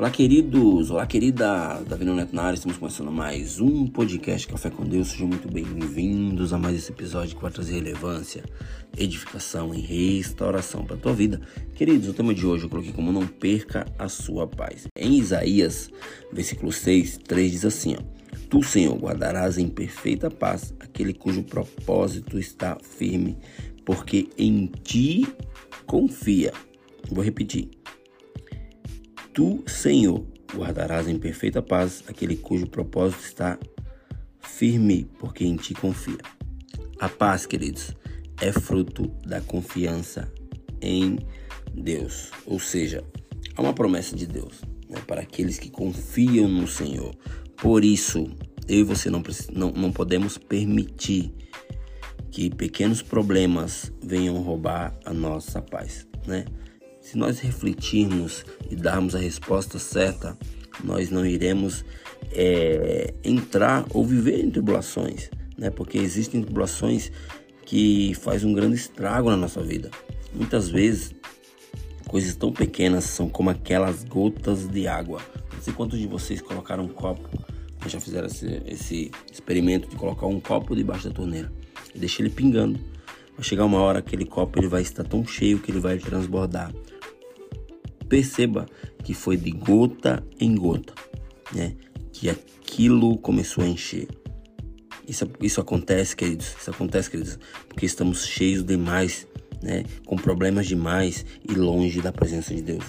Olá, queridos! Olá, querida! Davi Neto na área, estamos começando mais um podcast Café com Deus. Sejam muito bem-vindos a mais esse episódio que vai trazer relevância, edificação e restauração para a tua vida. Queridos, o tema de hoje eu coloquei como não perca a sua paz. Em Isaías, versículo 6, 3 diz assim, ó. Tu, Senhor, guardarás em perfeita paz aquele cujo propósito está firme, porque em ti confia. Vou repetir Tu, Senhor, guardarás em perfeita paz aquele cujo propósito está firme, porque em ti confia. A paz, queridos, é fruto da confiança em Deus. Ou seja, há uma promessa de Deus né, para aqueles que confiam no Senhor. Por isso, eu e você não, não, não podemos permitir que pequenos problemas venham roubar a nossa paz, né? Se nós refletirmos e darmos a resposta certa, nós não iremos é, entrar ou viver em tribulações, né? Porque existem tribulações que faz um grande estrago na nossa vida. Muitas vezes coisas tão pequenas são como aquelas gotas de água. Não sei quantos de vocês colocaram um copo, já fizeram esse, esse experimento de colocar um copo debaixo da torneira e deixar ele pingando. Vai chegar uma hora que aquele copo ele vai estar tão cheio que ele vai transbordar. Perceba que foi de gota em gota, né? Que aquilo começou a encher. Isso, isso acontece, queridos. Isso acontece, queridos, porque estamos cheios demais, né? Com problemas demais e longe da presença de Deus.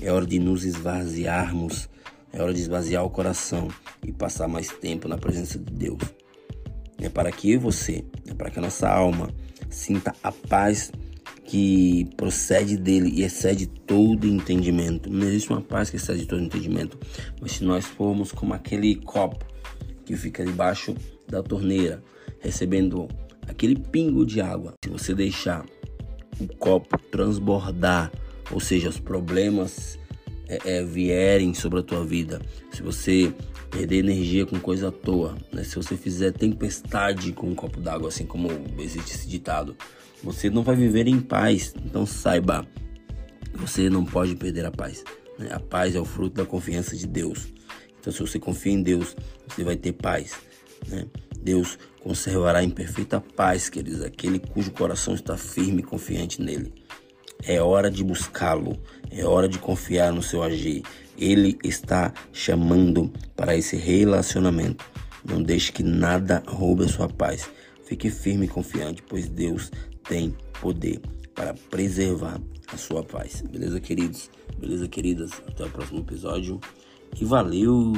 É hora de nos esvaziarmos. É hora de esvaziar o coração e passar mais tempo na presença de Deus. É para que eu e você, é para que a nossa alma sinta a paz que procede dele e excede todo entendimento. Não existe uma paz que excede todo entendimento. Mas se nós formos como aquele copo que fica debaixo da torneira, recebendo aquele pingo de água, se você deixar o copo transbordar, ou seja, os problemas é, vierem sobre a tua vida, se você perder energia com coisa à toa, né? se você fizer tempestade com um copo d'água, assim como existe esse ditado, você não vai viver em paz. Então saiba, você não pode perder a paz. Né? A paz é o fruto da confiança de Deus. Então se você confia em Deus, você vai ter paz. Né? Deus conservará em perfeita paz, queridos, aquele cujo coração está firme e confiante nele. É hora de buscá-lo, é hora de confiar no seu agir. Ele está chamando para esse relacionamento. Não deixe que nada roube a sua paz. Fique firme e confiante, pois Deus tem poder para preservar a sua paz. Beleza, queridos? Beleza, queridas? Até o próximo episódio. E valeu!